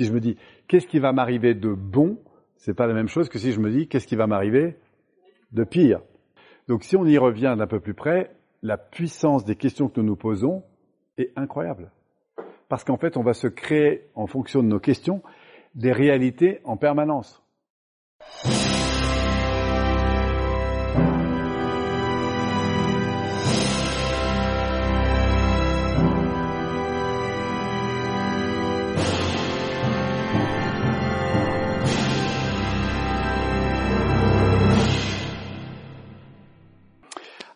Si je me dis qu'est-ce qui va m'arriver de bon, c'est pas la même chose que si je me dis qu'est-ce qui va m'arriver de pire. Donc si on y revient d'un peu plus près, la puissance des questions que nous nous posons est incroyable. Parce qu'en fait, on va se créer, en fonction de nos questions, des réalités en permanence.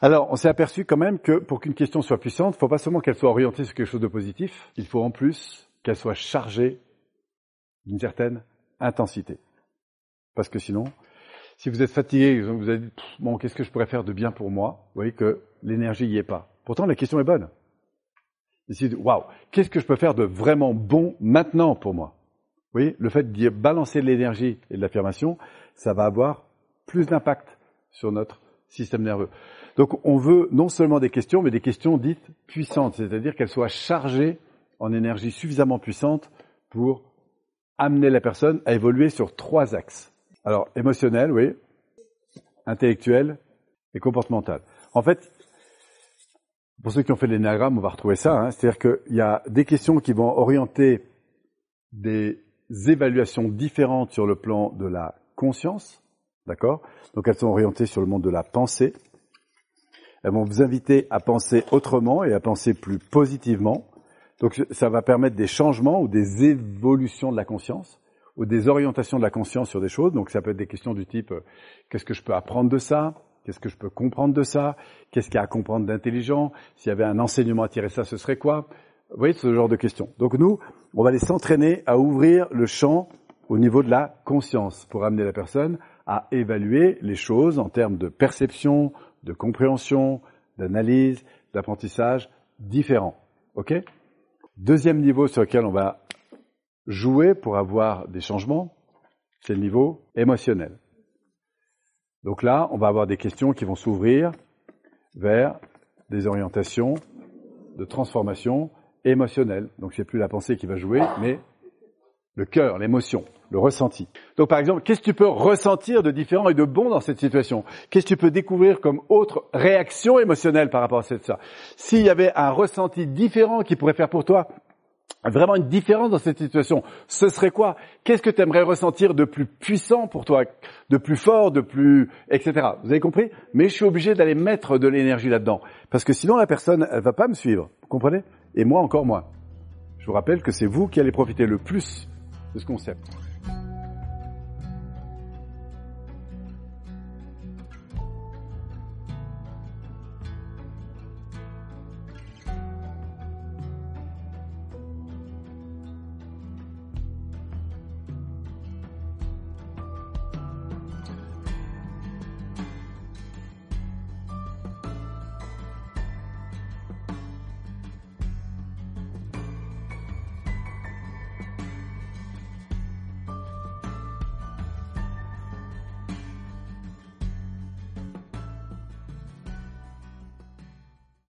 Alors, on s'est aperçu quand même que pour qu'une question soit puissante, il ne faut pas seulement qu'elle soit orientée sur quelque chose de positif, il faut en plus qu'elle soit chargée d'une certaine intensité. Parce que sinon, si vous êêtes fatigué, vous avez dit, bon, qu'est-ce que je pourrais faire de bien pour moi? Vous voyez que l'énergie n'y est pas. Pourtant, la question est bonne. Ici, waouh, qu'est-ce que je peux faire de vraiment bon maintenant pour moi? Vous voyez, le fait de balancer de l'énergie et de l'affirmation, ça va avoir plus d'impact sur notre système nerveux. Donc on veut non seulement des questions, mais des questions dites puissantes, c'est-à-dire qu'elles soient chargées en énergie suffisamment puissante pour amener la personne à évoluer sur trois axes. Alors émotionnel, oui, intellectuel et comportemental. En fait, pour ceux qui ont fait l'énagramme, on va retrouver ça, hein, c'est-à-dire qu'il y a des questions qui vont orienter des évaluations différentes sur le plan de la conscience, d'accord? Donc elles sont orientées sur le monde de la pensée, elles vont vous inviter à penser autrement et à penser plus positivement. Donc ça va permettre des changements ou des évolutions de la conscience ou des orientations de la conscience sur des choses. Donc ça peut être des questions du type euh, qu'est-ce que je peux apprendre de ça? Qu'est-ce que je peux comprendre de ça? Qu'est-ce qu'il y a à comprendre d'intelligent? S'il y avait un enseignement à tirer ça, ce serait quoi? Vous voyez ce genre de questions. Donc nous, on va les s'entraîner à ouvrir le champ au niveau de la conscience pour amener la personne à évaluer les choses en termes de perception, de compréhension, d'analyse, d'apprentissage différents. OK? Deuxième niveau sur lequel on va jouer pour avoir des changements, c'est le niveau émotionnel. Donc là, on va avoir des questions qui vont s'ouvrir vers des orientations de transformation émotionnelle. Donc c'est plus la pensée qui va jouer, mais le cœur, l'émotion, le ressenti. Donc par exemple, qu'est-ce que tu peux ressentir de différent et de bon dans cette situation? Qu'est-ce que tu peux découvrir comme autre réaction émotionnelle par rapport à cette ça? S'il y avait un ressenti différent qui pourrait faire pour toi vraiment une différence dans cette situation, ce serait quoi? Qu'est-ce que tu aimerais ressentir de plus puissant pour toi, de plus fort, de plus etc. Vous avez compris? Mais je suis obligé d'aller mettre de l'énergie là-dedans parce que sinon la personne elle va pas me suivre. Vous comprenez? Et moi encore moins. Je vous rappelle que c'est vous qui allez profiter le plus de ce concept.